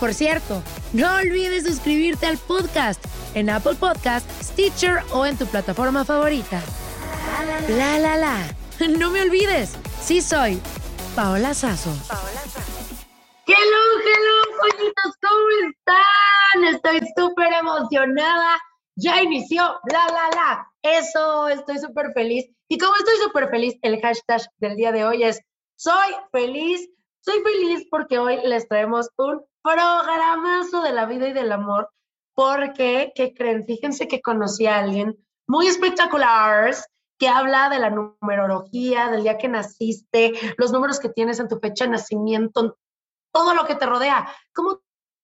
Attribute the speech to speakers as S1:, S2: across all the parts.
S1: Por cierto, no olvides suscribirte al podcast en Apple Podcast, Stitcher o en tu plataforma favorita. La la la. No me olvides, sí soy Paola Sazo.
S2: Hello, hello, pollitos, ¿cómo están? Estoy súper emocionada. Ya inició, la, la, la. Eso, estoy súper feliz. Y como estoy súper feliz, el hashtag del día de hoy es Soy feliz. Soy feliz porque hoy les traemos un programazo de la vida y del amor. Porque, ¿qué creen? Fíjense que conocí a alguien muy espectacular que habla de la numerología, del día que naciste, los números que tienes en tu fecha de nacimiento, todo lo que te rodea, cómo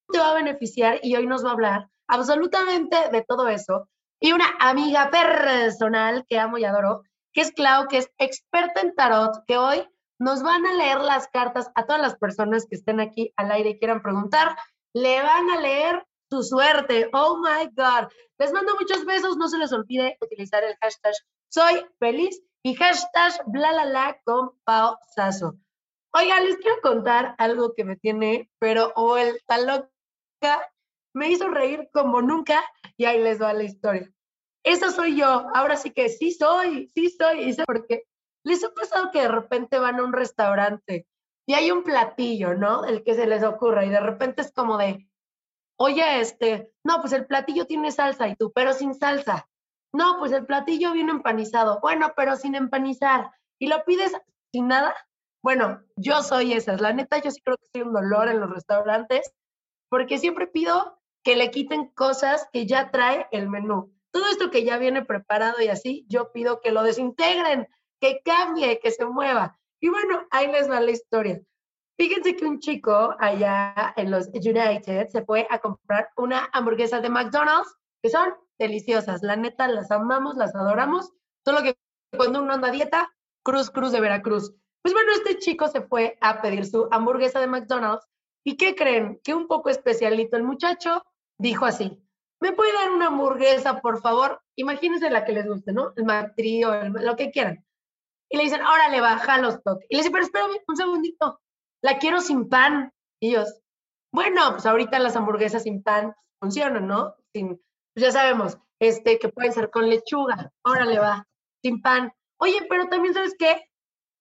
S2: te va a beneficiar y hoy nos va a hablar absolutamente de todo eso. Y una amiga personal que amo y adoro, que es Clau, que es experta en tarot, que hoy nos van a leer las cartas a todas las personas que estén aquí al aire y quieran preguntar, le van a leer su suerte. Oh my God. Les mando muchos besos. No se les olvide utilizar el hashtag soy feliz y hashtag bla la la con Pao Sasso. Oiga, les quiero contar algo que me tiene, pero vuelta loca. Me hizo reír como nunca y ahí les va la historia. Esa soy yo. Ahora sí que sí soy, sí soy. Y sé por. Les ha pasado que de repente van a un restaurante y hay un platillo, ¿no? El que se les ocurra y de repente es como de, oye, este, no, pues el platillo tiene salsa y tú, pero sin salsa. No, pues el platillo viene empanizado. Bueno, pero sin empanizar. ¿Y lo pides sin nada? Bueno, yo soy esa. La neta, yo sí creo que soy un dolor en los restaurantes porque siempre pido que le quiten cosas que ya trae el menú. Todo esto que ya viene preparado y así, yo pido que lo desintegren, que cambie, que se mueva. Y bueno, ahí les va la historia. Fíjense que un chico allá en los United se fue a comprar una hamburguesa de McDonald's, que son deliciosas. La neta, las amamos, las adoramos. Solo que cuando uno anda a dieta, cruz, cruz de Veracruz. Pues bueno, este chico se fue a pedir su hamburguesa de McDonald's. ¿Y qué creen? Que un poco especialito el muchacho dijo así, ¿me puede dar una hamburguesa, por favor? Imagínense la que les guste, ¿no? El McTrio, lo que quieran. Y le dicen, órale, baja los toques. Y le dicen, pero espérame un segundito, la quiero sin pan. Y ellos, bueno, pues ahorita las hamburguesas sin pan funcionan, ¿no? Sin, pues ya sabemos, este, que pueden ser con lechuga, órale va, sin pan. Oye, pero también, ¿sabes qué?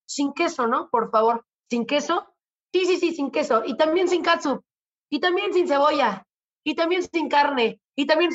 S2: Sin queso, ¿no? Por favor, ¿sin queso? Sí, sí, sí, sin queso. Y también sin katsu. Y también sin cebolla. Y también sin carne. Y también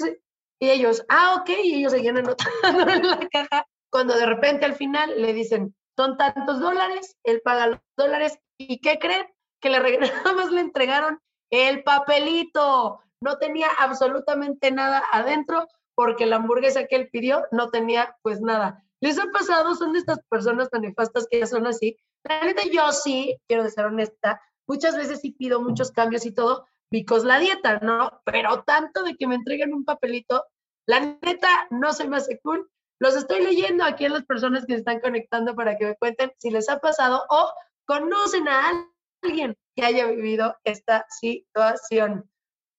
S2: Y ellos, ah, ok, y ellos seguían anotando en la caja. Cuando de repente al final le dicen, son tantos dólares, él paga los dólares. ¿Y qué creen? Que le más le entregaron el papelito no tenía absolutamente nada adentro porque la hamburguesa que él pidió no tenía pues nada. ¿Les ha pasado? Son estas personas tan nefastas que ya son así. La neta, yo sí, quiero ser honesta, muchas veces sí pido muchos cambios y todo, because la dieta, ¿no? Pero tanto de que me entreguen un papelito, la neta, no se me hace cool. Los estoy leyendo aquí en las personas que se están conectando para que me cuenten si les ha pasado o conocen a alguien que haya vivido esta situación.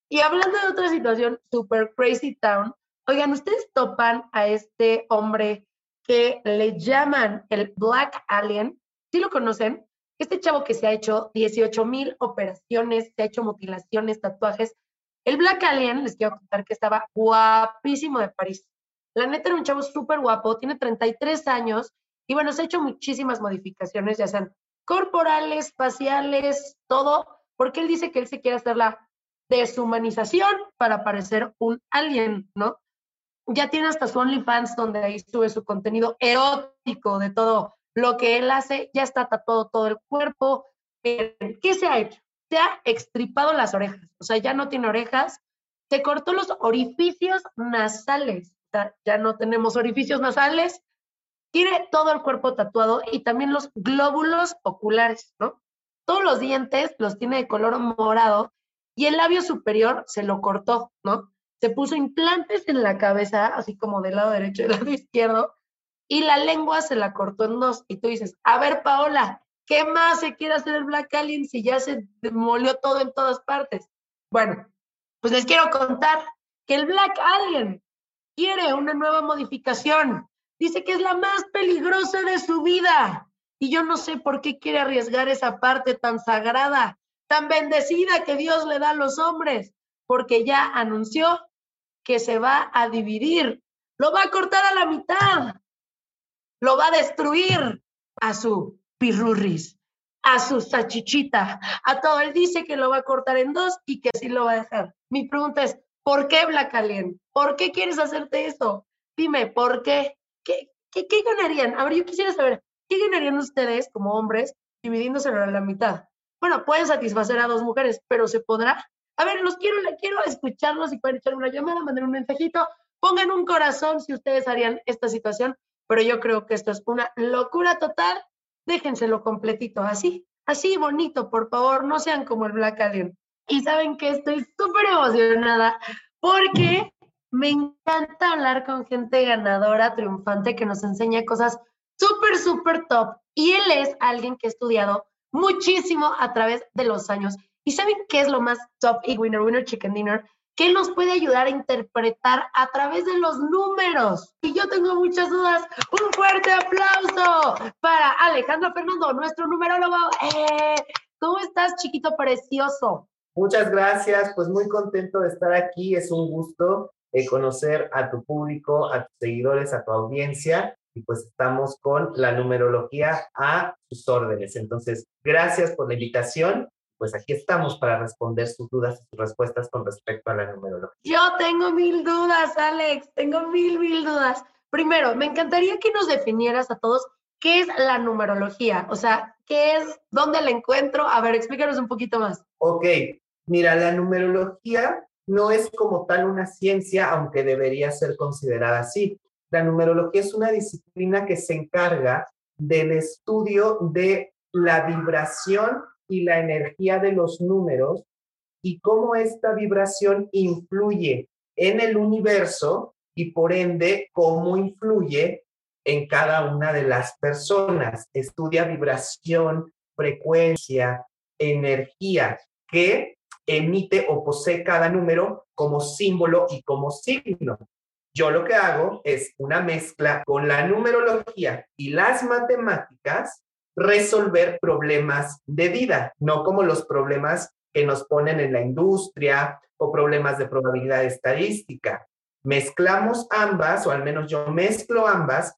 S2: Y hablando de otra situación, super crazy town, oigan, ¿ustedes topan a este hombre que le llaman el Black Alien? ¿Sí lo conocen? Este chavo que se ha hecho 18 mil operaciones, se ha hecho mutilaciones, tatuajes. El Black Alien, les quiero contar que estaba guapísimo de París. La neta era un chavo súper guapo, tiene 33 años y bueno, se ha hecho muchísimas modificaciones, ya sean corporales, faciales, todo, porque él dice que él se quiere hacer la deshumanización para parecer un alien, ¿no? Ya tiene hasta su OnlyFans donde ahí sube su contenido erótico de todo lo que él hace, ya está tatuado todo el cuerpo. ¿Qué se ha hecho? Se ha extripado las orejas, o sea, ya no tiene orejas, se cortó los orificios nasales, ya no tenemos orificios nasales, tiene todo el cuerpo tatuado y también los glóbulos oculares, ¿no? Todos los dientes los tiene de color morado y el labio superior se lo cortó, ¿no? Se puso implantes en la cabeza, así como del lado derecho y del lado izquierdo, y la lengua se la cortó en dos. Y tú dices, a ver, Paola, ¿qué más se quiere hacer el Black Alien si ya se demolió todo en todas partes? Bueno, pues les quiero contar que el Black Alien quiere una nueva modificación Dice que es la más peligrosa de su vida. Y yo no sé por qué quiere arriesgar esa parte tan sagrada, tan bendecida que Dios le da a los hombres, porque ya anunció que se va a dividir, lo va a cortar a la mitad, lo va a destruir a su pirurris, a su sachichita, a todo. Él dice que lo va a cortar en dos y que así lo va a dejar. Mi pregunta es, ¿por qué Black Alien? ¿Por qué quieres hacerte eso? Dime, ¿por qué? ¿qué, qué, ganarían? A ver, yo quisiera saber, ¿qué ganarían ustedes como hombres dividiéndose a la mitad? Bueno, pueden satisfacer a dos mujeres, pero ¿se podrá? A ver, los quiero, quiero escucharlos si pueden echar una llamada, mandar un mensajito, pongan un corazón si ustedes harían esta situación, pero yo creo que esto es una locura total. Déjenselo completito, así, así bonito, por favor, no sean como el Black Alien. Y saben que estoy súper emocionada porque me encanta hablar con gente ganadora, triunfante, que nos enseña cosas súper, súper top. Y él es alguien que ha estudiado muchísimo a través de los años. ¿Y saben qué es lo más top y winner, winner, chicken dinner? Que nos puede ayudar a interpretar a través de los números. Y yo tengo muchas dudas. Un fuerte aplauso para Alejandro Fernando, nuestro numerólogo. Eh, ¿Cómo estás, chiquito precioso?
S3: Muchas gracias, pues muy contento de estar aquí, es un gusto conocer a tu público, a tus seguidores, a tu audiencia. Y pues estamos con la numerología a sus órdenes. Entonces, gracias por la invitación. Pues aquí estamos para responder sus dudas y sus respuestas con respecto a la numerología.
S2: Yo tengo mil dudas, Alex. Tengo mil, mil dudas. Primero, me encantaría que nos definieras a todos qué es la numerología. O sea, ¿qué es? ¿Dónde la encuentro? A ver, explícanos un poquito más.
S3: Ok, mira, la numerología no es como tal una ciencia, aunque debería ser considerada así. La numerología es una disciplina que se encarga del estudio de la vibración y la energía de los números y cómo esta vibración influye en el universo y por ende cómo influye en cada una de las personas. Estudia vibración, frecuencia, energía, que emite o posee cada número como símbolo y como signo. Yo lo que hago es una mezcla con la numerología y las matemáticas, resolver problemas de vida, no como los problemas que nos ponen en la industria o problemas de probabilidad estadística. Mezclamos ambas, o al menos yo mezclo ambas,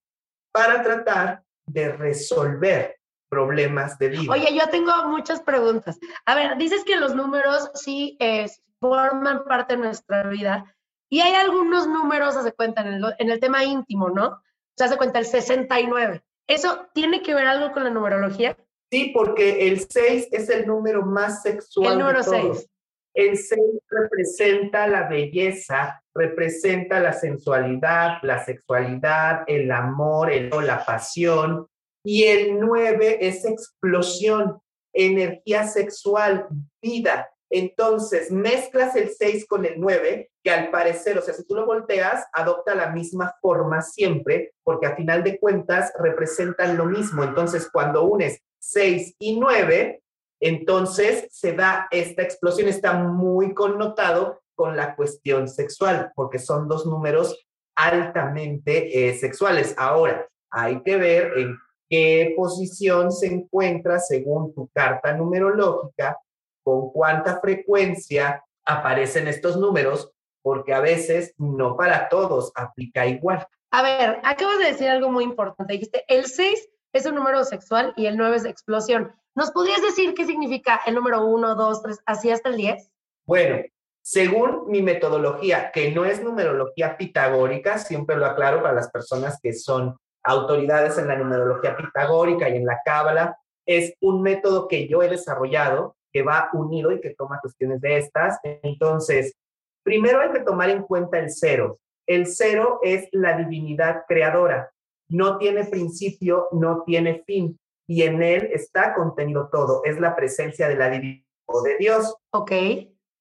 S3: para tratar de resolver problemas de vida.
S2: Oye, yo tengo muchas preguntas. A ver, dices que los números sí eh, forman parte de nuestra vida y hay algunos números, se cuenta, en el, en el tema íntimo, ¿no? Se hace cuenta el 69. ¿Eso tiene que ver algo con la numerología?
S3: Sí, porque el 6 es el número más sexual.
S2: El número 6.
S3: El 6 representa la belleza, representa la sensualidad, la sexualidad, el amor, el, la pasión. Y el 9 es explosión, energía sexual, vida. Entonces, mezclas el 6 con el 9, que al parecer, o sea, si tú lo volteas, adopta la misma forma siempre, porque a final de cuentas representan lo mismo. Entonces, cuando unes 6 y 9, entonces se da esta explosión, está muy connotado con la cuestión sexual, porque son dos números altamente eh, sexuales. Ahora, hay que ver en qué posición se encuentra según tu carta numerológica, con cuánta frecuencia aparecen estos números, porque a veces no para todos aplica igual.
S2: A ver, acabas de decir algo muy importante. Dijiste, el 6 es un número sexual y el 9 es explosión. ¿Nos podrías decir qué significa el número 1, 2, 3, así hasta el 10?
S3: Bueno, según mi metodología, que no es numerología pitagórica, siempre lo aclaro para las personas que son autoridades en la numerología pitagórica y en la cábala, es un método que yo he desarrollado que va unido y que toma cuestiones de estas. Entonces, primero hay que tomar en cuenta el cero. El cero es la divinidad creadora. No tiene principio, no tiene fin y en él está contenido todo. Es la presencia de la divinidad de Dios.
S2: Ok.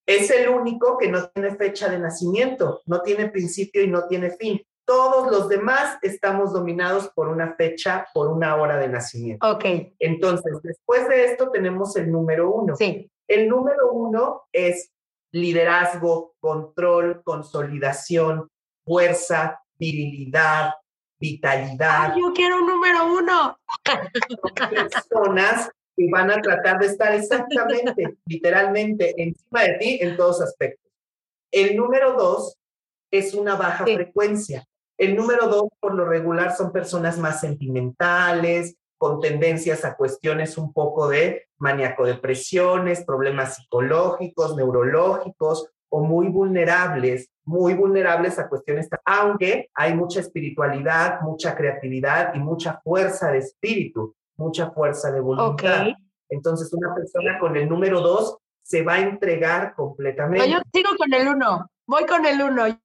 S3: Es el único que no tiene fecha de nacimiento, no tiene principio y no tiene fin. Todos los demás estamos dominados por una fecha, por una hora de nacimiento.
S2: Ok.
S3: Entonces, después de esto tenemos el número uno.
S2: Sí.
S3: El número uno es liderazgo, control, consolidación, fuerza, virilidad, vitalidad.
S2: yo quiero un número uno.
S3: Personas que van a tratar de estar exactamente, literalmente, encima de ti en todos aspectos. El número dos es una baja frecuencia. El número dos, por lo regular, son personas más sentimentales, con tendencias a cuestiones un poco de maníaco-depresiones, problemas psicológicos, neurológicos o muy vulnerables muy vulnerables a cuestiones, aunque hay mucha espiritualidad, mucha creatividad y mucha fuerza de espíritu, mucha fuerza de voluntad. Entonces, una persona con el número dos se va a entregar completamente.
S2: yo sigo con el uno, voy con el uno. el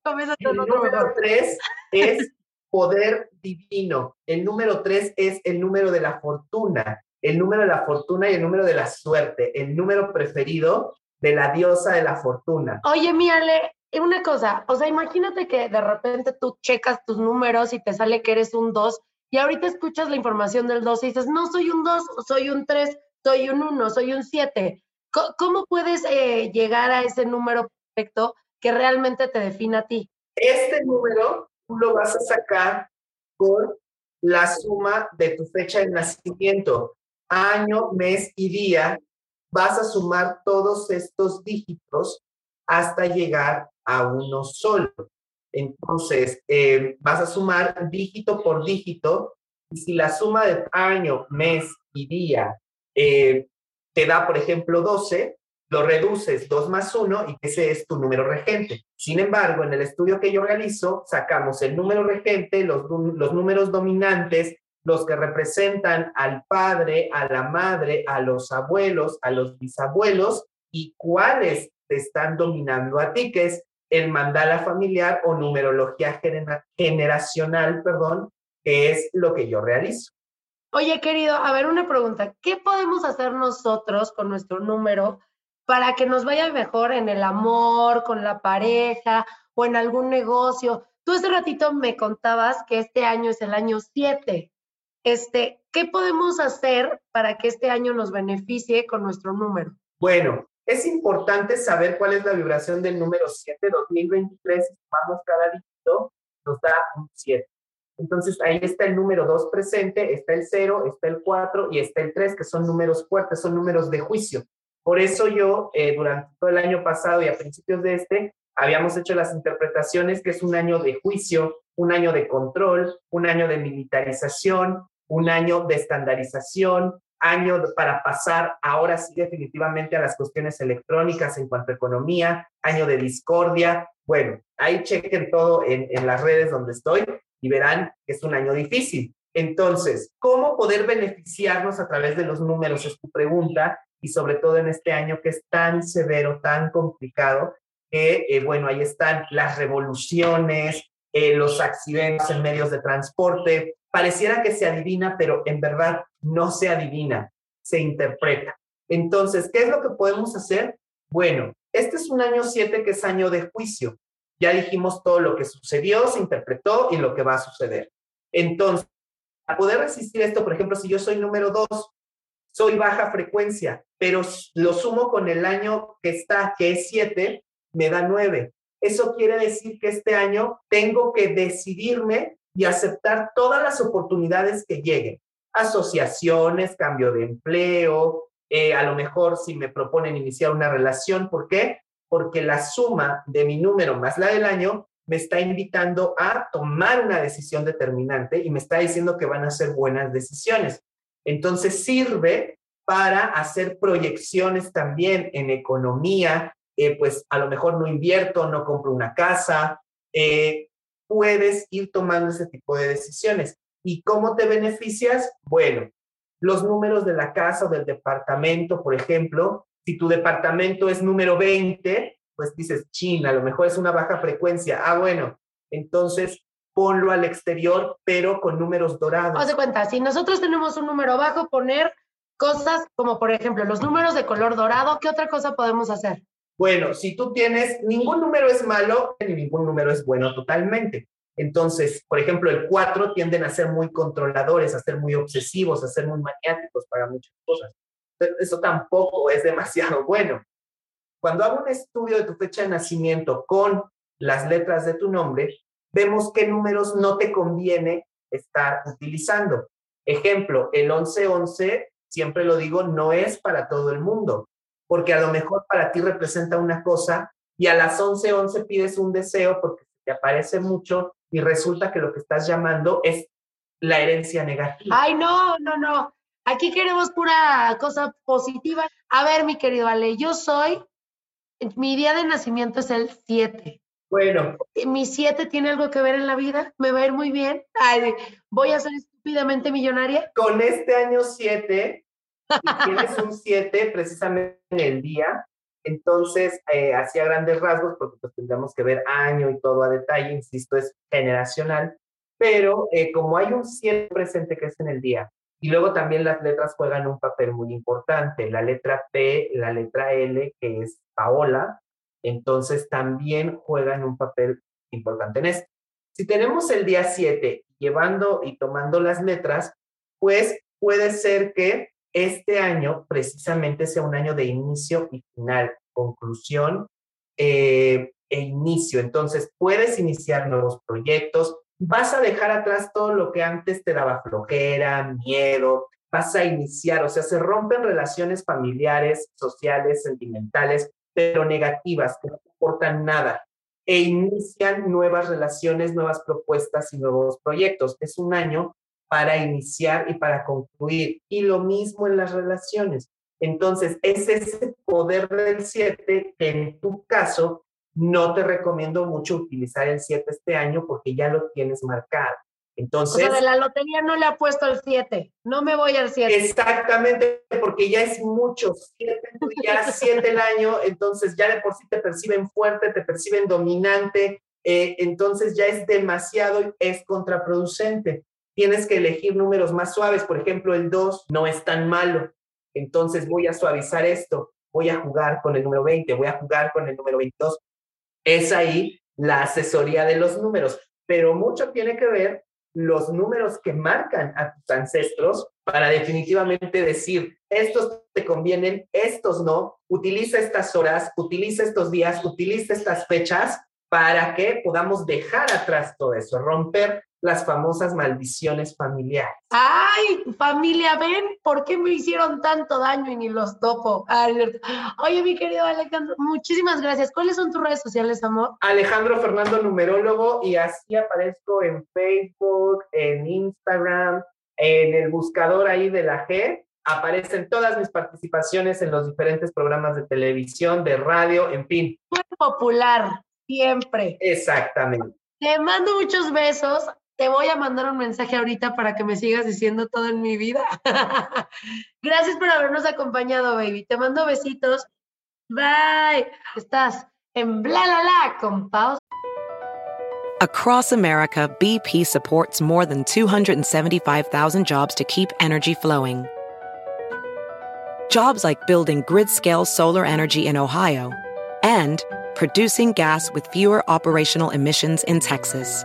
S3: número tres es poder divino. El número tres es el número de la fortuna, el número de la fortuna y el número de la suerte, el número preferido de la diosa de la fortuna.
S2: Oye, Miale, una cosa, o sea, imagínate que de repente tú checas tus números y te sale que eres un 2 y ahorita escuchas la información del 2 y dices, no soy un 2, soy un 3, soy un 1, soy un 7. ¿Cómo puedes eh, llegar a ese número perfecto que realmente te define a ti?
S3: Este número tú lo vas a sacar por la suma de tu fecha de nacimiento, año, mes y día. Vas a sumar todos estos dígitos hasta llegar a uno solo. Entonces, eh, vas a sumar dígito por dígito y si la suma de año, mes y día eh, te da, por ejemplo, 12, lo reduces 2 más 1 y ese es tu número regente. Sin embargo, en el estudio que yo realizo, sacamos el número regente, los, los números dominantes, los que representan al padre, a la madre, a los abuelos, a los bisabuelos y cuáles te están dominando a ti, que es el mandala familiar o numerología generacional, perdón, que es lo que yo realizo.
S2: Oye, querido, a ver, una pregunta. ¿Qué podemos hacer nosotros con nuestro número para que nos vaya mejor en el amor, con la pareja o en algún negocio? Tú hace ratito me contabas que este año es el año 7. Este, ¿qué podemos hacer para que este año nos beneficie con nuestro número?
S3: Bueno, es importante saber cuál es la vibración del número 7, 2023, si sumamos cada dígito, nos da un 7. Entonces ahí está el número 2 presente, está el 0, está el 4 y está el 3, que son números fuertes, son números de juicio. Por eso yo, eh, durante todo el año pasado y a principios de este, habíamos hecho las interpretaciones que es un año de juicio, un año de control, un año de militarización, un año de estandarización, año para pasar ahora sí definitivamente a las cuestiones electrónicas en cuanto a economía, año de discordia. Bueno, ahí chequen todo en, en las redes donde estoy y verán que es un año difícil. Entonces, ¿cómo poder beneficiarnos a través de los números? Es tu pregunta. Y sobre todo en este año que es tan severo, tan complicado, que, eh, bueno, ahí están las revoluciones, eh, los accidentes en medios de transporte. Pareciera que se adivina, pero en verdad no se adivina, se interpreta. Entonces, ¿qué es lo que podemos hacer? Bueno, este es un año 7 que es año de juicio. Ya dijimos todo lo que sucedió, se interpretó y lo que va a suceder. Entonces, para poder resistir esto, por ejemplo, si yo soy número 2, soy baja frecuencia, pero lo sumo con el año que está, que es 7, me da 9. Eso quiere decir que este año tengo que decidirme y aceptar todas las oportunidades que lleguen. Asociaciones, cambio de empleo, eh, a lo mejor si me proponen iniciar una relación. ¿Por qué? Porque la suma de mi número más la del año me está invitando a tomar una decisión determinante y me está diciendo que van a ser buenas decisiones. Entonces sirve para hacer proyecciones también en economía, eh, pues a lo mejor no invierto, no compro una casa, eh, puedes ir tomando ese tipo de decisiones. ¿Y cómo te beneficias? Bueno, los números de la casa o del departamento, por ejemplo, si tu departamento es número 20, pues dices, China, a lo mejor es una baja frecuencia. Ah, bueno, entonces ponlo al exterior, pero con números dorados.
S2: Haz de cuenta, si nosotros tenemos un número bajo, poner cosas como, por ejemplo, los números de color dorado, ¿qué otra cosa podemos hacer?
S3: Bueno, si tú tienes, ningún número es malo ni ningún número es bueno totalmente. Entonces, por ejemplo, el 4 tienden a ser muy controladores, a ser muy obsesivos, a ser muy maniáticos para muchas cosas. Eso tampoco es demasiado bueno. Cuando hago un estudio de tu fecha de nacimiento con las letras de tu nombre, vemos qué números no te conviene estar utilizando. Ejemplo, el 1111, siempre lo digo, no es para todo el mundo, porque a lo mejor para ti representa una cosa y a las 1111 pides un deseo porque te aparece mucho y resulta que lo que estás llamando es la herencia negativa.
S2: Ay, no, no, no. Aquí queremos pura cosa positiva. A ver, mi querido Ale, yo soy, mi día de nacimiento es el 7.
S3: Bueno.
S2: ¿Mi 7 tiene algo que ver en la vida? ¿Me va a ir muy bien? Ay, ¿Voy a ser estúpidamente millonaria?
S3: Con este año 7, tienes un 7 precisamente en el día, entonces, eh, hacía grandes rasgos, porque pues tendríamos que ver año y todo a detalle, insisto, es generacional, pero eh, como hay un 7 presente que es en el día, y luego también las letras juegan un papel muy importante, la letra P, la letra L, que es Paola, entonces también juegan un papel importante en esto. Si tenemos el día 7 llevando y tomando las letras, pues puede ser que este año precisamente sea un año de inicio y final, conclusión eh, e inicio. Entonces, puedes iniciar nuevos proyectos, vas a dejar atrás todo lo que antes te daba flojera, miedo, vas a iniciar, o sea, se rompen relaciones familiares, sociales, sentimentales, pero negativas, que no aportan nada, e inician nuevas relaciones, nuevas propuestas y nuevos proyectos. Es un año para iniciar y para concluir. Y lo mismo en las relaciones. Entonces, es ese poder del 7 que en tu caso no te recomiendo mucho utilizar el 7 este año porque ya lo tienes marcado. Entonces,
S2: o sea, de la lotería no le ha puesto el 7, no me voy al 7.
S3: Exactamente, porque ya es mucho, ya 7 el año, entonces ya de por sí te perciben fuerte, te perciben dominante, eh, entonces ya es demasiado, es contraproducente tienes que elegir números más suaves. Por ejemplo, el 2 no es tan malo. Entonces voy a suavizar esto. Voy a jugar con el número 20, voy a jugar con el número 22. Es ahí la asesoría de los números. Pero mucho tiene que ver los números que marcan a tus ancestros para definitivamente decir, estos te convienen, estos no, utiliza estas horas, utiliza estos días, utiliza estas fechas para que podamos dejar atrás todo eso, romper las famosas maldiciones familiares.
S2: Ay, familia, ven, ¿por qué me hicieron tanto daño y ni los topo? Oye, mi querido Alejandro, muchísimas gracias. ¿Cuáles son tus redes sociales, amor?
S3: Alejandro Fernando Numerólogo y así aparezco en Facebook, en Instagram, en el buscador ahí de la G. Aparecen todas mis participaciones en los diferentes programas de televisión, de radio, en fin.
S2: Muy popular, siempre.
S3: Exactamente.
S2: Te mando muchos besos te voy a mandar un mensaje ahorita para que me sigas diciendo todo en mi vida. Gracias por habernos acompañado, baby. Te mando besitos. Bye. Estás en bla la la con pausa.
S4: Across America, BP supports more than 275,000 jobs to keep energy flowing. Jobs like building grid scale solar energy in Ohio and producing gas with fewer operational emissions in Texas.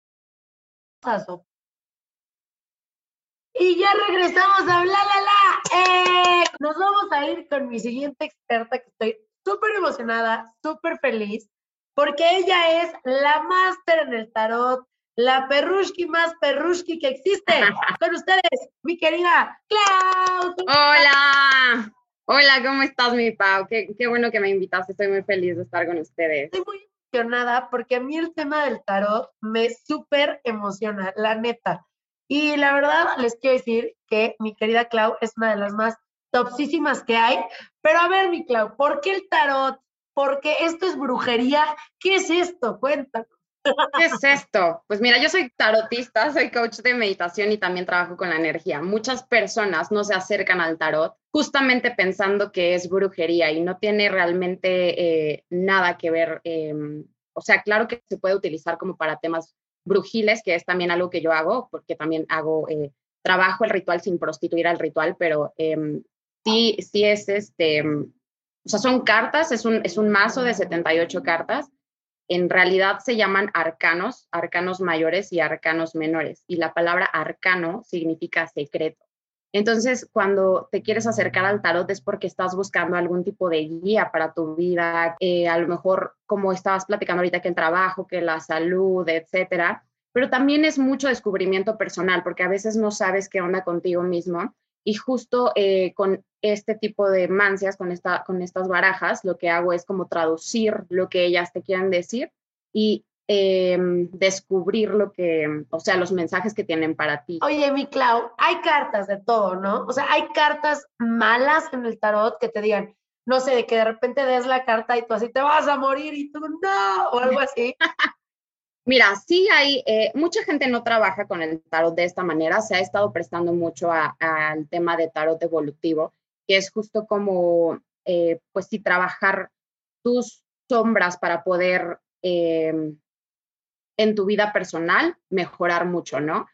S2: Y ya regresamos a bla, la, la. Eh, nos vamos a ir con mi siguiente experta, que estoy súper emocionada, súper feliz, porque ella es la máster en el tarot, la perrushki más perrushki que existe. Con ustedes, mi querida Clau.
S5: Hola. Hola, ¿cómo estás, mi Pau? Qué, qué bueno que me invitaste. Estoy muy feliz de estar con ustedes.
S2: Estoy muy porque a mí el tema del tarot me súper emociona, la neta. Y la verdad les quiero decir que mi querida Clau es una de las más topsísimas que hay. Pero a ver, mi Clau, ¿por qué el tarot? ¿Por qué esto es brujería? ¿Qué es esto? Cuéntanos.
S5: ¿Qué es esto? Pues mira, yo soy tarotista, soy coach de meditación y también trabajo con la energía. Muchas personas no se acercan al tarot justamente pensando que es brujería y no tiene realmente eh, nada que ver. em, o sea, claro que se puede utilizar como para temas brujiles, que es también algo que yo hago, porque también hago, eh, trabajo el ritual sin prostituir al ritual, pero em, sí, sí es este, o sea, son cartas, es un, es un mazo de 78 cartas en realidad se llaman arcanos, arcanos mayores y arcanos menores. Y la palabra arcano significa secreto. Entonces, cuando te quieres acercar al tarot es porque estás buscando algún tipo de guía para tu vida, eh, a lo mejor como estabas platicando ahorita que el trabajo, que la salud, etcétera. Pero también es mucho descubrimiento personal, porque a veces no sabes qué onda contigo mismo. Y justo eh, con este tipo de mancias, con, esta, con estas barajas, lo que hago es como traducir lo que ellas te quieren decir y eh, descubrir lo que, o sea, los mensajes que tienen para ti.
S2: Oye, mi Clau, hay cartas de todo, ¿no? O sea, hay cartas malas en el tarot que te digan, no sé, de que de repente des la carta y tú así te vas a morir y tú no, o algo así.
S5: Mira, sí hay, eh, mucha gente no trabaja con el tarot de esta manera, se ha estado prestando mucho al tema de tarot evolutivo, que es justo como, eh, pues trabajar tus sombras para poder eh, en tu vida personal mejorar mucho, ¿no?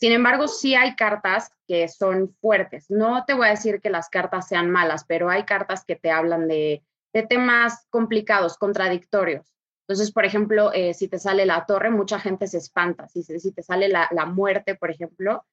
S5: Sin embargo, sí hay cartas que son fuertes. No te voy a decir que las cartas sean malas, pero hay cartas que te hablan de temas complicados, contradictorios. Entonces, por ejemplo, eh, si te sale la torre, mucha gente se espanta. Si, si te sale la, la, muerte, por ejemplo,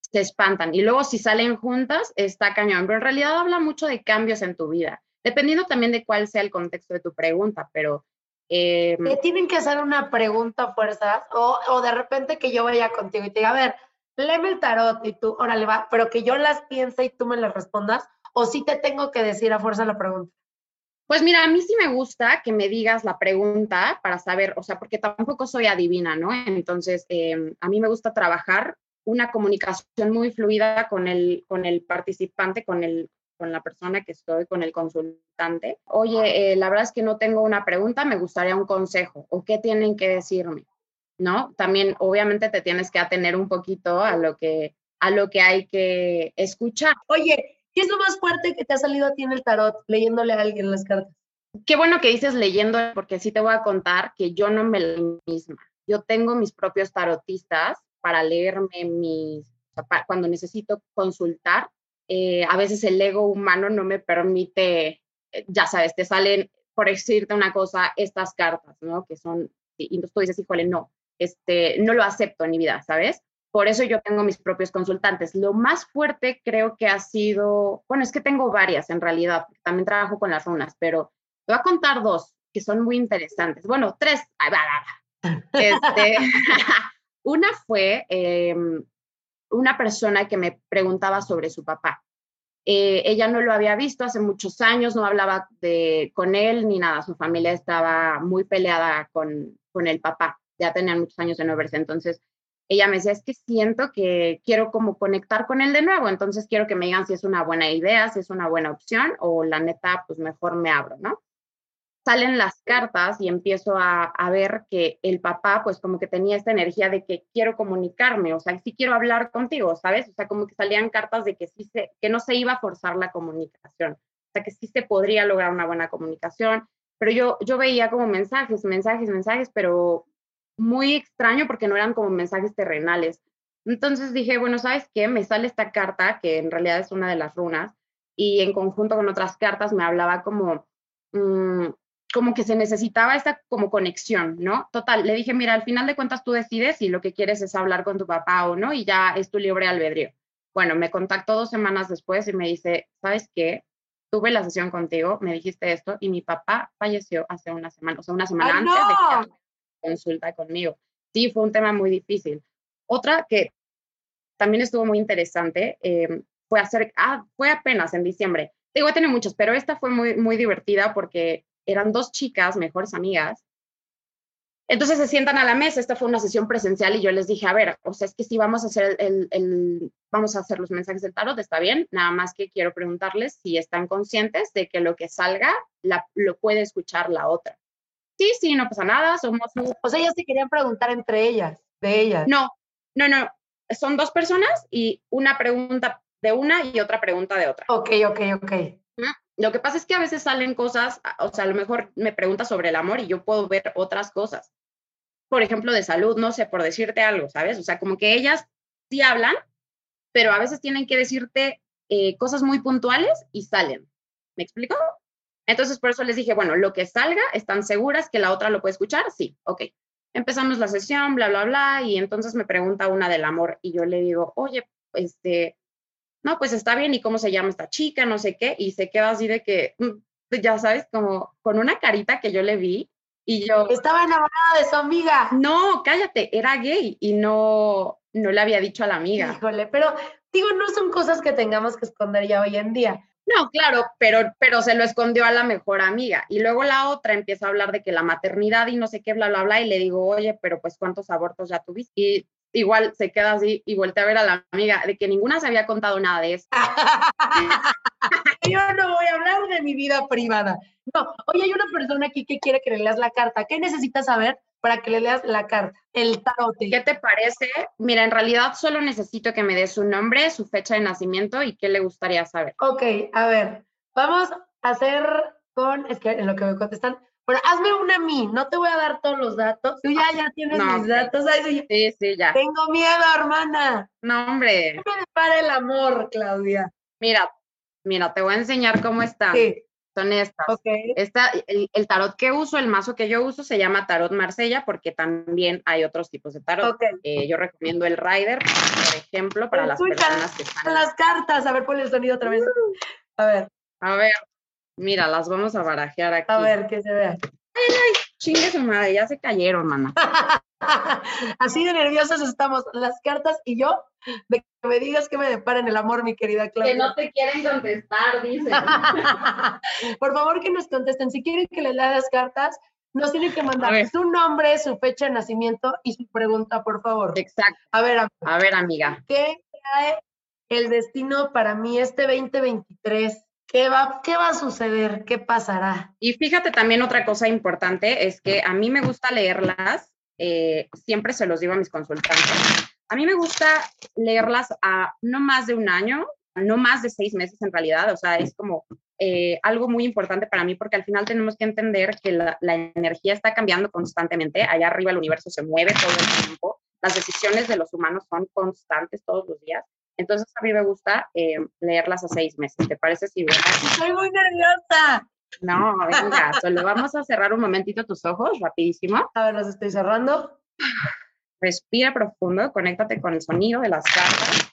S5: se espantan. Y luego si salen juntas, está cañón. Pero en realidad habla mucho de cambios en tu vida, dependiendo también de cuál sea el contexto de tu pregunta. Pero...
S2: Eh, ¿Te tienen que hacer una pregunta a fuerzas? O, o de repente que yo vaya contigo y te diga, a ver, léeme el tarot y tú, órale, va, pero que yo las piense y tú me las respondas. O sí te tengo que decir a fuerza la pregunta.
S5: Pues mira, a mí sí me gusta que me digas la pregunta para saber, o sea, porque tampoco soy adivina, ¿no? Entonces, eh, a mí me gusta trabajar una comunicación muy fluida con el, con el participante, con, el, con la persona que estoy, con el consultante. Oye, eh, la verdad es que no tengo una pregunta, me gustaría un consejo, o qué tienen que decirme, ¿no? También, obviamente, te tienes que atener un poquito a lo que, a lo que hay que escuchar.
S2: Oye, ¿Qué es lo más fuerte que te ha salido a ti en el tarot leyéndole a alguien las cartas?
S5: Qué bueno que dices leyendo, porque sí te voy a contar que yo no me leo misma. Yo tengo mis propios tarotistas para leerme mis, cuando necesito consultar. Eh, a veces el ego humano no me permite, ya sabes, te salen, por decirte una cosa, estas cartas, ¿no? Que son, y tú dices, híjole, no, este, no lo acepto en mi vida, ¿sabes? Por eso yo tengo mis propios consultantes. Lo más fuerte creo que ha sido, bueno, es que tengo varias en realidad, también trabajo con las runas, pero te voy a contar dos que son muy interesantes. Bueno, tres. Este, una fue em, una persona que me preguntaba sobre su papá. Eh, ella no lo había visto hace muchos años, no hablaba de, con él ni nada. Su familia estaba muy peleada con, con el papá. Ya tenían muchos años de no verse. Entonces, ella me decía, es que siento que quiero como conectar con él de nuevo, entonces quiero que me digan si es una buena idea, si es una buena opción o la neta, pues mejor me abro, ¿no? Salen las cartas y empiezo a, a ver que el papá, pues como que tenía esta energía de que quiero comunicarme, o sea, sí quiero hablar contigo, ¿sabes? O sea, como que salían cartas de que sí se, que no se iba a forzar la comunicación, o sea, que sí se podría lograr una buena comunicación, pero yo, yo veía como mensajes, mensajes, mensajes, pero muy extraño porque no eran como mensajes terrenales. Entonces dije, bueno, ¿sabes qué? Me sale esta carta, que en realidad es una de las runas, y en conjunto con otras cartas me hablaba como, mm, como que se necesitaba esta como conexión, ¿no? Total, le dije, mira, al final de cuentas tú decides si lo que quieres es hablar con tu papá o no, y ya es tu libre albedrío. Bueno, me contactó dos semanas después y me dice, ¿sabes qué? Tuve la sesión contigo, me dijiste esto, y mi papá falleció hace una semana, o sea, una semana antes de que consulta conmigo. Sí, fue un tema muy difícil. Otra que también estuvo muy interesante em, fue hacer, ah, fue apenas en diciembre. Digo, he tenido muchas, pero esta fue muy, muy divertida porque eran dos chicas, mejores amigas. Entonces se sientan a la mesa, esta fue una sesión presencial y yo les dije, a ver, o sea, es que si vamos a hacer el, el, vamos a hacer los mensajes del tarot, está bien, nada más que quiero preguntarles si están conscientes de que lo que salga la, lo puede escuchar la otra sí, sí, no pasa nada, somos...
S2: O sea, ellas se querían preguntar entre ellas, de ellas.
S5: No, no, no, son dos personas y una pregunta de una y otra pregunta de otra.
S2: Ok, ok, ok.
S5: Lo que pasa es que a veces salen cosas, o sea, a lo mejor me pregunta sobre el amor y yo puedo ver otras cosas. Por ejemplo, de salud, no sé, por decirte algo, ¿sabes? O sea, como que ellas sí hablan, pero a veces tienen que decirte eh, cosas muy puntuales y salen. ¿Me explico? Entonces, por eso les dije, bueno, lo que salga, ¿están seguras que la otra lo puede escuchar? Sí, ok. Empezamos la sesión, bla, bla, bla, y entonces me pregunta una del amor y yo le digo, oye, este, no, pues está bien, ¿y cómo se llama esta chica? No sé qué, y se queda así de que, mm, ya sabes, como con una carita que yo le vi y yo...
S2: Estaba enamorada de su amiga.
S5: No, cállate, era gay y no, no le había dicho a la amiga.
S2: Híjole, pero digo, no son cosas que tengamos que esconder ya hoy en día.
S5: No, claro, pero, pero se lo escondió a la mejor amiga. Y luego la otra empieza a hablar de que la maternidad y no sé qué, bla, bla, bla. Y le digo, oye, pero pues ¿cuántos abortos ya tuviste? Y igual se queda así y voltea a ver a la amiga de que ninguna se había contado nada de eso.
S2: Yo no voy a hablar de mi vida privada. No, oye, hay una persona aquí que quiere que le leas la carta. ¿Qué necesitas saber para que le leas la carta? El tarot.
S5: ¿Qué te parece? Mira, en realidad solo necesito que me des su nombre, su fecha de nacimiento y qué le gustaría saber.
S2: Ok, a ver, vamos a hacer con, es que en lo que me contestan, bueno, hazme una a mí, no te voy a dar todos los datos. Tú ya, ya tienes mis datos.
S5: sí, sí, ya.
S2: Tengo miedo, hermana.
S5: No, hombre.
S2: ¿Qué me para el amor, Claudia?
S5: Mira, mira, te voy a enseñar cómo está. Sí. Son estas.
S2: Okay.
S5: Esta, el, tarot que uso, el mazo que yo uso, se llama Tarot Marsella porque también hay otros tipos de tarot. Eh, yo recomiendo el Rider, por ejemplo, para las personas que están.
S2: Las cartas, a ver, ponle el sonido otra vez. A ver.
S5: A ver, Mira, las vamos a barajear aquí.
S2: A ver, que se vea.
S5: Ay, ay, chingue su madre, ya se cayeron, mamá.
S2: Así de nerviosas estamos, las cartas y yo, de que me digas que me deparen el amor, mi querida Claudia.
S5: Que no te quieren contestar, dice.
S2: Por favor, que nos contesten. Si quieren que les lea las cartas, nos tienen que mandar su nombre, su fecha de nacimiento y su pregunta, por favor.
S5: Exacto.
S2: A ver,
S5: a ver, amiga.
S2: ¿Qué trae el destino para mí este 2023? ¿Qué va, ¿Qué va a suceder? ¿Qué pasará?
S5: Y fíjate también otra cosa importante, es que a mí me gusta leerlas, eh, siempre se los digo a mis consultantes, a mí me gusta leerlas a no más de un año, no más de seis meses en realidad, o sea, es como eh, algo muy importante para mí porque al final tenemos que entender que la, energía está cambiando constantemente, allá arriba el universo se mueve todo el tiempo, las decisiones de los humanos son constantes todos los días entonces a mí me gusta eh, leerlas a seis meses. ¿Te parece si
S2: Estoy muy nerviosa.
S5: No, venga, solo vamos a cerrar un momentito tus ojos, rapidísimo.
S2: A ver, los estoy cerrando.
S5: Respira profundo, conéctate con el sonido de las cartas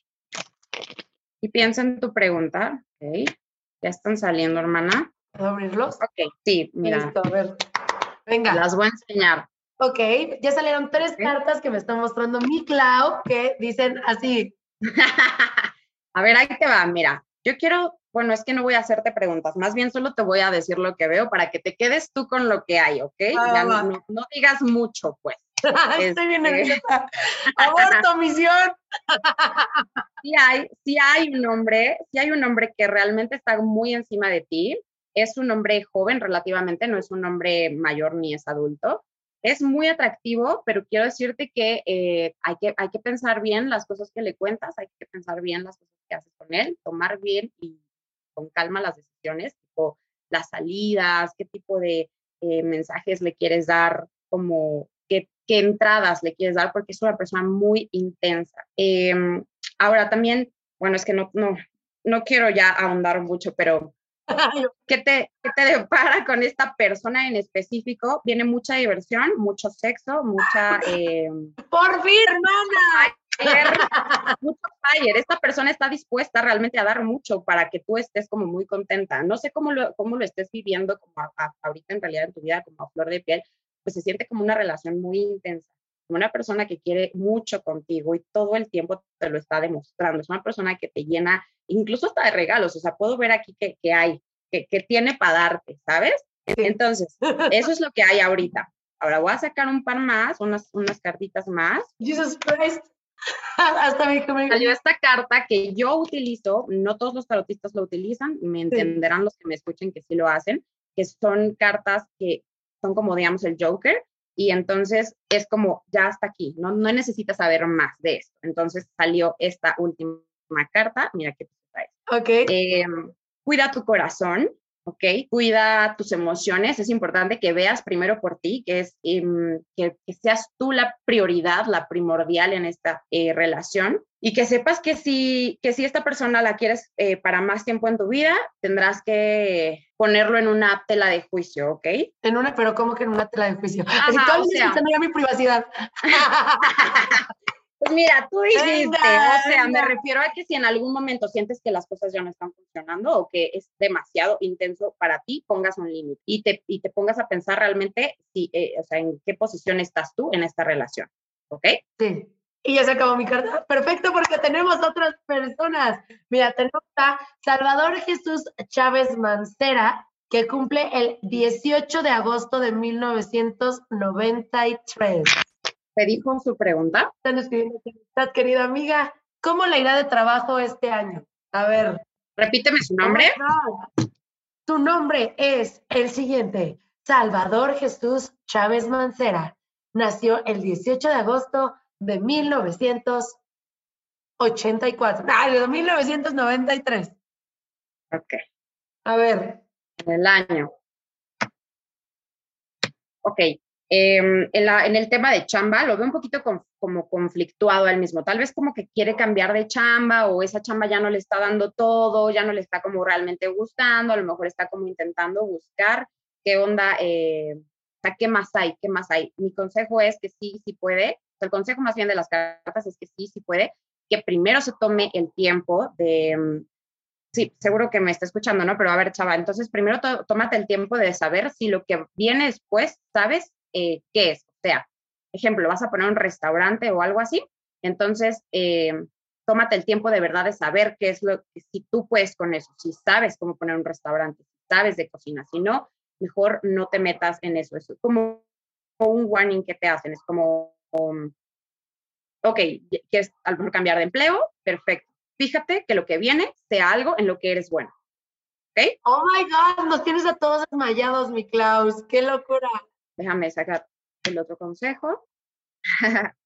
S5: y piensa en tu pregunta. Ok, ya están saliendo, hermana.
S2: ¿Puedo abrirlos?
S5: Ok, sí, mira.
S2: Listo, a ver. Venga.
S5: Las voy a enseñar.
S2: Ok, ya salieron tres cartas que me está mostrando mi Clau que dicen así.
S5: a ver, ahí te va, mira. Yo quiero, bueno, es que no voy a hacerte preguntas, más bien solo te voy a decir lo que veo para que te quedes tú con lo que hay, ¿ok? ya no, no, digas mucho, pues.
S2: Estoy bien este nerviosa. Aborto, misión.
S5: sí hay, sí hay un hombre, sí hay un hombre que realmente está muy encima de ti. Es un hombre joven relativamente, no es un hombre mayor ni es adulto es muy atractivo, pero quiero decirte que, eh, hay que hay que pensar bien las cosas que le cuentas, hay que pensar bien las cosas que haces con él, tomar bien y con calma las decisiones, tipo las salidas, qué tipo de eh, mensajes le quieres dar, como qué, qué, entradas le quieres dar, porque es una persona muy intensa. Em, ahora también, bueno, es que no, no, no quiero ya ahondar mucho, pero ¿Qué te, ¿Qué te depara con esta persona en específico? Viene mucha diversión, mucho sexo, mucha... Eh,
S2: ¡Por fin, hermana!
S5: mucho fire. Esta persona está dispuesta realmente a dar mucho para que tú estés como muy contenta. No sé cómo lo, cómo lo estés viviendo como ahorita en realidad en tu vida, como a flor de piel, pues se siente como una relación muy intensa una persona que quiere mucho contigo y todo el tiempo te lo está demostrando. Es una persona que te llena, incluso hasta de regalos. O sea, puedo ver aquí que, que hay, que, que, tiene para darte, ¿sabes? Entonces, eso es lo que hay ahorita. Ahora voy a sacar un par más, unas, unas cartitas más.
S2: Jesus Christ. Hasta me
S5: salió esta carta que yo utilizo, no todos los tarotistas lo utilizan, me entenderán los que me escuchen que sí lo hacen, que son cartas que son como, digamos, el Joker, y entonces es como, ya hasta aquí, no, no necesitas saber más de esto. Entonces salió esta última carta, mira qué trae.
S2: Ok.
S5: Eh, cuida tu corazón, ¿ok? Cuida tus emociones. Es importante que veas primero por ti, que es em, que, seas tú la prioridad, la primordial en esta eh, relación y que sepas que si, que si esta persona la quieres eh, para más tiempo en tu vida, tendrás que ponerlo en una tela de juicio, ¿ok?
S2: En una, pero ¿cómo que en una tela de juicio? Ajá, o sea, mi privacidad.
S5: Pues mira, tú dijiste, o sea, me refiero a que si en algún momento sientes que las cosas ya no están funcionando o que es demasiado intenso para ti, pongas un límite y te, y te pongas a pensar realmente si, eh, o sea, en qué posición estás tú en esta relación, ¿ok?
S2: Sí. Y ya se acabó mi carta. Perfecto, porque tenemos otras personas. Mira, tenemos a Salvador Jesús Chávez Mancera, que cumple el 18 de agosto de 1993.
S5: ¿Te dijo su pregunta?
S2: Están escribiendo, querida amiga. ¿Cómo le irá de trabajo este año? A ver.
S5: Repíteme su nombre.
S2: Tu nombre es el siguiente, Salvador Jesús Chávez Mancera. Nació el 18 de agosto de 1984. Ah, de 1993.
S5: Ok.
S2: A ver.
S5: En el año. Ok. Em, en, el tema de chamba lo veo un poquito como conflictuado al mismo. Tal vez como que quiere cambiar de chamba o esa chamba ya no le está dando todo, ya no le está como realmente gustando, a lo mejor está como intentando buscar qué onda, eh, qué más hay, qué más hay. Mi consejo es que sí, sí puede. el consejo más bien de las cartas es que sí, sí puede, que primero se tome el tiempo de, mm, sí, seguro que me está escuchando, ¿no? Pero a ver, chaval, entonces primero tómate el tiempo de saber si lo que viene después, sabes eh, qué es. O sea, ejemplo, vas a poner un restaurante o algo así, entonces eh, tómate el tiempo de verdad de saber qué es lo que, si tú puedes con eso, si sabes cómo poner un restaurante, si sabes de cocina, si no, mejor no te metas en eso. Es como un warning que te hacen, es como, um, ok, quieres a lo mejor cambiar de empleo, perfecto. Fíjate que lo que viene sea algo en lo que eres bueno. ¿Ok?
S2: Oh my God, nos tienes a todos desmayados, mi Klaus, qué locura.
S5: Déjame sacar el otro consejo.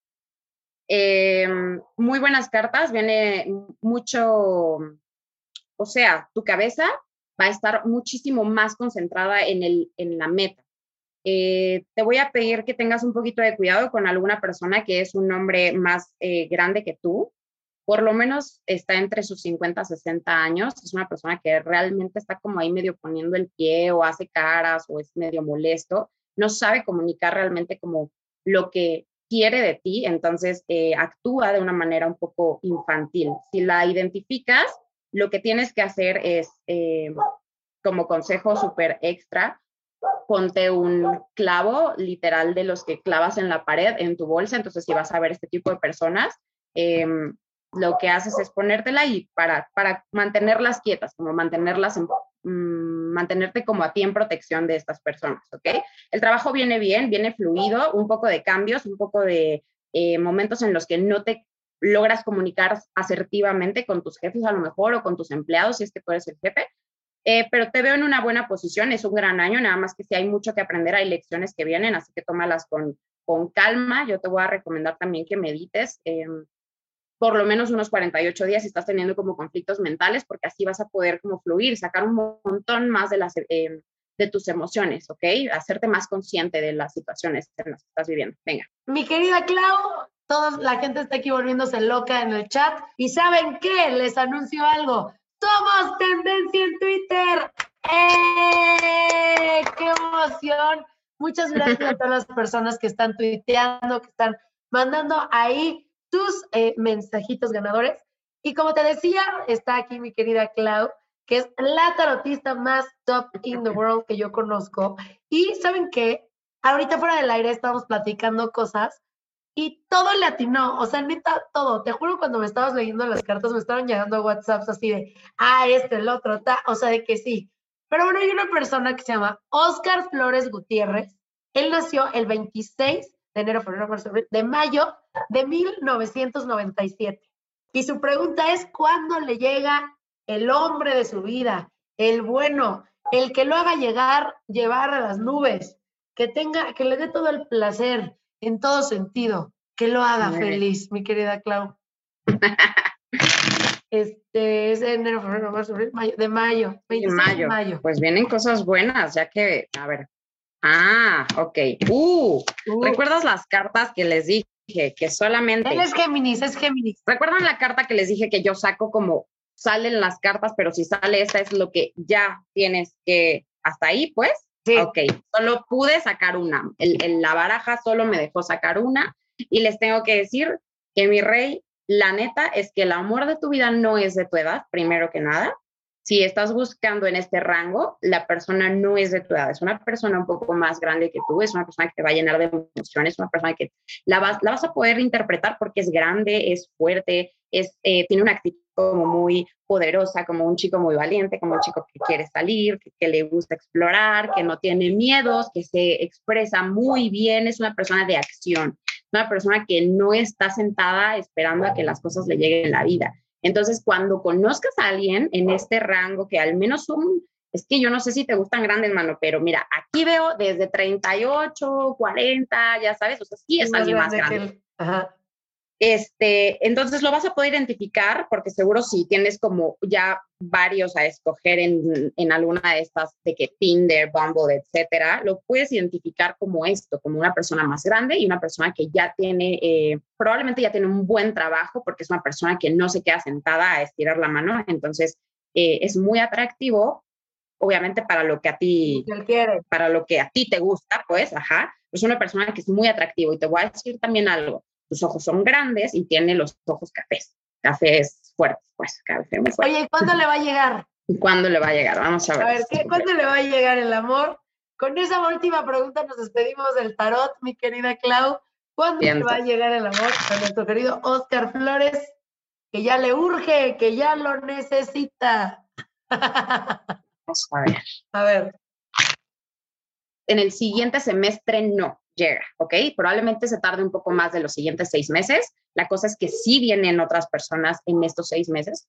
S5: Em, muy buenas cartas, viene mucho, o sea, tu cabeza va a estar muchísimo más concentrada en, el, en la meta. Eh, te voy a pedir que tengas un poquito de cuidado con alguna persona que es un hombre más eh, grande que tú, por lo menos está entre sus 50 y 60 años, es una persona que realmente está como ahí medio poniendo el pie o hace caras o es medio molesto no sabe comunicar realmente como lo que, quiere de ti, entonces eh, actúa de una manera un poco infantil. Si la identificas, lo que tienes que hacer es, eh, como consejo súper extra, ponte un clavo literal de los que clavas en la pared en tu bolsa. Entonces, si vas a ver este tipo de personas, em, lo que haces es ponértela y para, para mantenerlas quietas, como mantenerlas en, mm, mantenerte como a ti en protección de estas personas, ¿ok? El trabajo viene bien, viene fluido, un poco de cambios, un poco de eh, momentos en los que no te logras comunicar asertivamente con tus jefes a lo mejor o con tus empleados si es que tú eres el jefe, eh, pero te veo en una buena posición, es un gran año, nada más que si hay mucho que aprender, hay lecciones que vienen, así que tómalas con, con calma. Yo te voy a recomendar también que medites. Em, por lo menos unos 48 días si estás teniendo como conflictos mentales, porque así vas a poder como fluir, sacar un montón más de, las, em, de tus emociones, ¿ok? Hacerte más consciente de las situaciones en las que estás viviendo. Venga.
S2: Mi querida Clau, toda la gente está aquí volviéndose loca en el chat. ¿Y saben qué? Les anuncio algo. Somos tendencia en Twitter. ¡Eh! ¡Qué emoción! Muchas gracias a todas las personas que están tuiteando, que están mandando ahí tus eh, mensajitos ganadores. Y como te decía, está aquí mi querida Clau, que es la tarotista más top in the world que yo conozco. Y saben qué? Ahorita fuera del aire estamos platicando cosas y todo le atinó, o sea, neta, todo. Te juro, cuando me estabas leyendo las cartas, me estaban llegando WhatsApps así de, ah, este, el otro, ta, o sea, de que sí. Pero bueno, hay una persona que se llama Oscar Flores Gutiérrez. Él nació el 26 de enero, febrero, marzo, de mayo de 1997. Y su pregunta es, ¿cuándo le llega el hombre de su vida? El bueno, el que lo haga llegar, llevar a las nubes, que tenga, que le dé todo el placer, en todo sentido. Que lo haga feliz, mi querida Clau. este es enero, febrero, marzo, mayo, de mayo,
S5: de mayo. Pues vienen cosas buenas, ya que, a ver. Ah, ok. Uh, uh. ¿recuerdas las cartas que les dije? Que solamente.
S2: Él es Géminis, es Géminis.
S5: ¿Recuerdan la carta que les dije que yo saco como salen las cartas, pero si sale esta es lo que ya tienes que. Hasta ahí, pues. Ok, solo pude sacar una. El, la baraja solo me dejó sacar una y les tengo que decir que mi rey, la neta es que el amor de tu vida no es de tu edad, primero que nada. Si estás buscando en este rango, la persona no es de tu edad, es una persona un poco más grande que tú, es una persona que te va a llenar de emociones, una persona que la vas, a poder interpretar porque es grande, es fuerte, es, eh, tiene una actitud muy poderosa, como un chico muy valiente, como un chico que quiere salir, que, le gusta explorar, que no tiene miedos, que se expresa muy bien, es una persona de acción, una persona que no está sentada esperando a que las cosas le lleguen en la vida. Entonces, cuando conozcas a alguien en este rango, que al menos son, es que yo no sé si te gustan grandes, mano, pero mira, aquí veo desde 38, 40, ya sabes, o sea, sí es alguien más grande. Ajá. Este, entonces lo vas a poder identificar porque seguro si tienes como ya varios a escoger en, en, alguna de estas de que Tinder, Bumble, etcétera, lo puedes identificar como esto, como una persona más grande y una persona que ya tiene, eh, probablemente ya tiene un buen trabajo porque es una persona que no se queda sentada a estirar la mano, entonces eh, es muy atractivo, obviamente para lo que a ti, para lo que a ti te gusta, pues, ajá, es una persona que es muy atractivo. Y te voy a decir también algo tus ojos son grandes y tiene los ojos cafés, cafés fuertes, pues, café muy fuerte.
S2: Oye, ¿cuándo le va a llegar?
S5: ¿Cuándo le va a llegar? Vamos a ver.
S2: A ver, ¿cuándo le va a llegar el amor? Con esa última pregunta nos despedimos del tarot, mi querida Clau. ¿Cuándo le va a llegar el amor a nuestro querido Oscar Flores? Que ya le urge, que ya lo necesita.
S5: Vamos a ver.
S2: A ver.
S5: En el siguiente semestre no llega, ¿ok? Probablemente se tarde un poco más de los siguientes seis meses. La cosa es que sí vienen otras personas en estos seis meses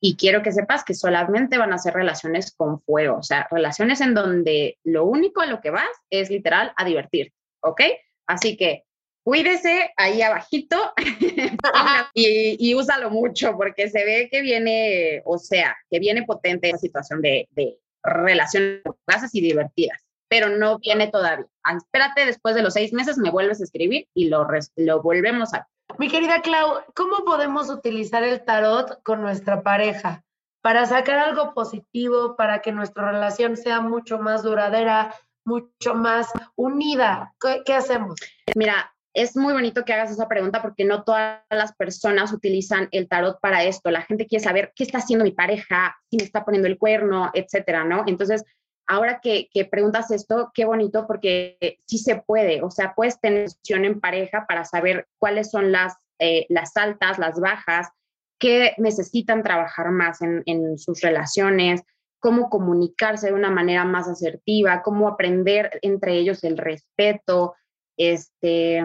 S5: y quiero que sepas que solamente van a ser relaciones con fuego, o sea, relaciones en donde lo único a lo que vas es literal a divertir, ¿ok? Así que cuídese ahí abajito y, y, úsalo mucho porque se ve que viene, o sea, que viene potente esa situación de, de relaciones clases y divertidas pero no viene todavía. Ah, espérate, después de los seis meses me vuelves a escribir y lo, lo volvemos a...
S2: Mi querida Clau, ¿cómo podemos utilizar el tarot con nuestra pareja para sacar algo positivo, para que nuestra relación sea mucho más duradera, mucho más unida? ¿Qué, qué hacemos?
S5: Mira, es muy bonito que hagas esa pregunta porque no todas las personas utilizan el tarot para esto. La gente quiere saber qué está haciendo mi pareja, si me está poniendo el cuerno, etcétera, ¿no? Entonces, ahora que, preguntas esto, qué bonito porque sí se puede, o sea, puedes tener sesión en pareja para saber cuáles son las, eh, las altas, las bajas, qué necesitan trabajar más en, en sus relaciones, cómo comunicarse de una manera más asertiva, cómo aprender entre ellos el respeto. Este,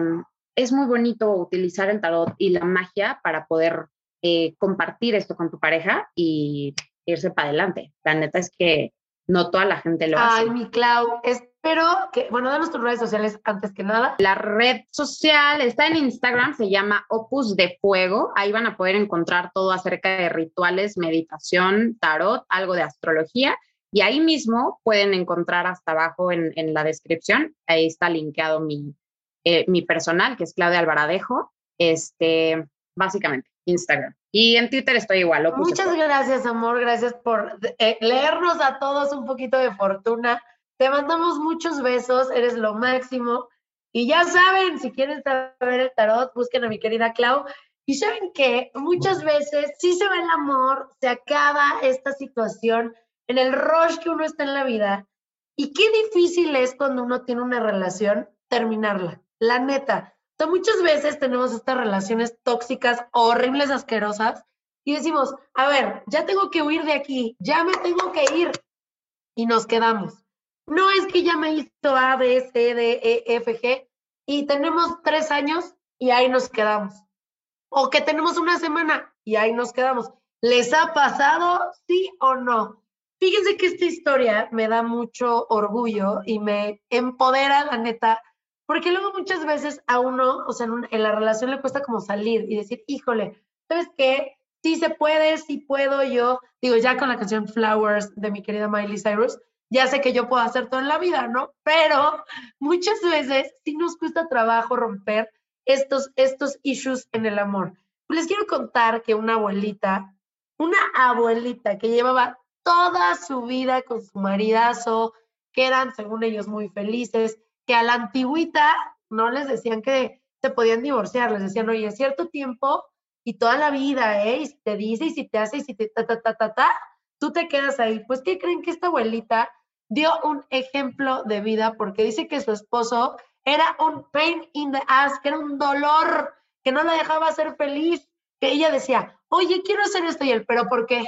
S5: es muy bonito utilizar el tarot y la magia para poder eh, compartir esto con tu pareja y irse para adelante. La neta es que no toda la gente lo hace.
S2: Ay, mi Clau, espero que, bueno, danos tus redes sociales antes que nada.
S5: La red social está en Instagram, se llama Opus de Fuego. Ahí van a poder encontrar todo acerca de rituales, meditación, tarot, algo de astrología. Y ahí mismo pueden encontrar hasta abajo en, en la descripción, ahí está linkeado mi, eh, mi personal, que es Claudia Alvaradejo, este, básicamente, Instagram. Y en Twitter estoy igual.
S2: Muchas gracias, amor. Gracias por eh, leernos a todos un poquito de fortuna. Te mandamos muchos besos. Eres lo máximo. Y ya saben, si quieren saber el tarot, busquen a mi querida Clau. Y saben que muchas veces sí se va el amor, se acaba esta situación en el rush que uno está en la vida. Y qué difícil es cuando uno tiene una relación terminarla. La neta, muchas veces tenemos estas relaciones tóxicas, horribles, asquerosas, y decimos, a ver, ya tengo que huir de aquí, ya me tengo que ir, y nos quedamos. No es que ya me hizo A, B, C, D, E, F, G, y tenemos tres años y ahí nos quedamos. O que tenemos una semana y ahí nos quedamos. ¿Les ha pasado, sí o no? Fíjense que esta historia me da mucho orgullo y me empodera, la neta, porque luego muchas veces a uno, o sea, en, la relación le cuesta como salir y decir, híjole, ¿sabes qué? Sí se puede, sí puedo yo. Digo, ya con la canción Flowers de mi querida Miley Cyrus, ya sé que yo puedo hacer todo en la vida, ¿no? Pero muchas veces sí nos cuesta trabajo romper estos, estos issues en el amor. Les quiero contar que una abuelita, una abuelita que llevaba toda su vida con su maridazo, que eran, según ellos, muy felices, que a la antigüita no les decían que se podían divorciar, les decían, oye, cierto tiempo y toda la vida, ¿eh? Y si te dice, y si te hace, y si te ta, ta, ta, ta, ta, tú te quedas ahí. Pues, ¿qué creen que esta abuelita dio un ejemplo de vida? Porque dice que su esposo era un pain in the ass, que era un dolor, que no la dejaba ser feliz, que ella decía, oye, quiero hacer esto y él, pero ¿por qué?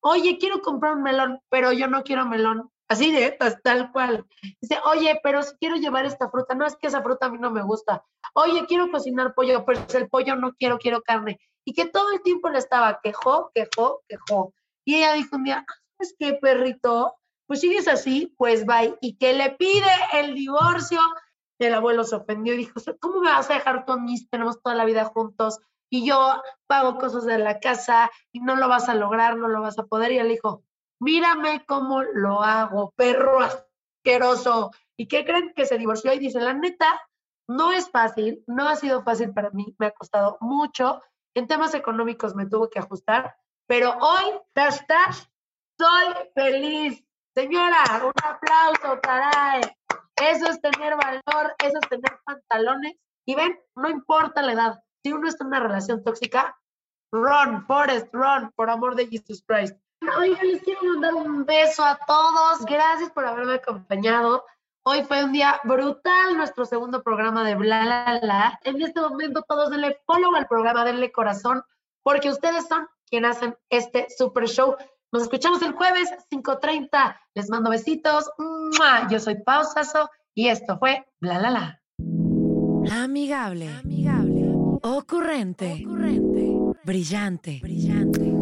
S2: Oye, quiero comprar un melón, pero yo no quiero melón. Así de, tal cual. Dice, oye, pero si quiero llevar esta fruta, no es que esa fruta a mí no me gusta. Oye, quiero cocinar pollo, pero el pollo no quiero, quiero carne. Y que todo el tiempo le estaba quejó, quejó, quejó. Y ella dijo un día, ¿sabes qué, perrito? Pues sigues así, pues bye. Y que le pide el divorcio. El abuelo se ofendió y dijo, ¿cómo me vas a dejar tú a? Tenemos toda la vida juntos y yo pago cosas de la casa y no lo vas a lograr, no lo vas a poder. Y él dijo, mírame cómo lo hago, perro asqueroso. ¿Y qué creen que se divorció? Y dice, la neta, no es fácil, no ha sido fácil para mí, me ha costado mucho. En temas económicos me tuve que ajustar, pero hoy, hashtag, soy feliz. Señora, un aplauso, caray. Eso es tener valor, eso es tener pantalones. Y ven, no importa la edad. Si uno está en una relación tóxica, run, Forest, run, por amor de Jesus Christ. Oigan, les quiero mandar un beso a todos. Gracias por haberme acompañado. Hoy fue un día brutal, nuestro segundo programa de Bla La La. En este momento todos denle follow al programa, denle corazón, porque ustedes son quienes hacen este super show. Nos escuchamos el jueves 5.30. Les mando besitos. Yo soy Pausazo y esto fue Bla La La.
S1: Amigable. Amigable. Ocurrente. Ocurrente. Brillante. Brillante.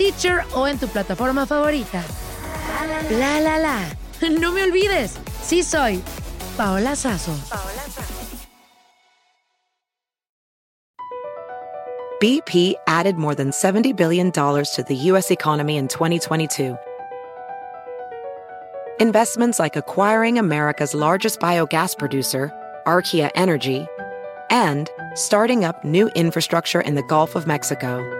S2: Stitcher o en tu plataforma favorita. La la la. No me olvides, sí soy Paola Sazo.
S4: BP added more than $70 billion to the U.S. economy in 2022. Investments like acquiring America's largest biogas producer, Archaea Energy, and starting up new infrastructure in the Gulf of Mexico.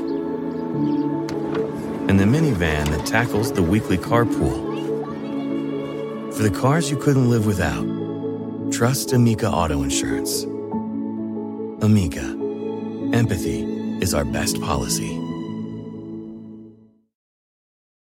S6: And the minivan that tackles the weekly carpool. For the cars you couldn't live without, trust Amica Auto Insurance. Amica, empathy is our best policy.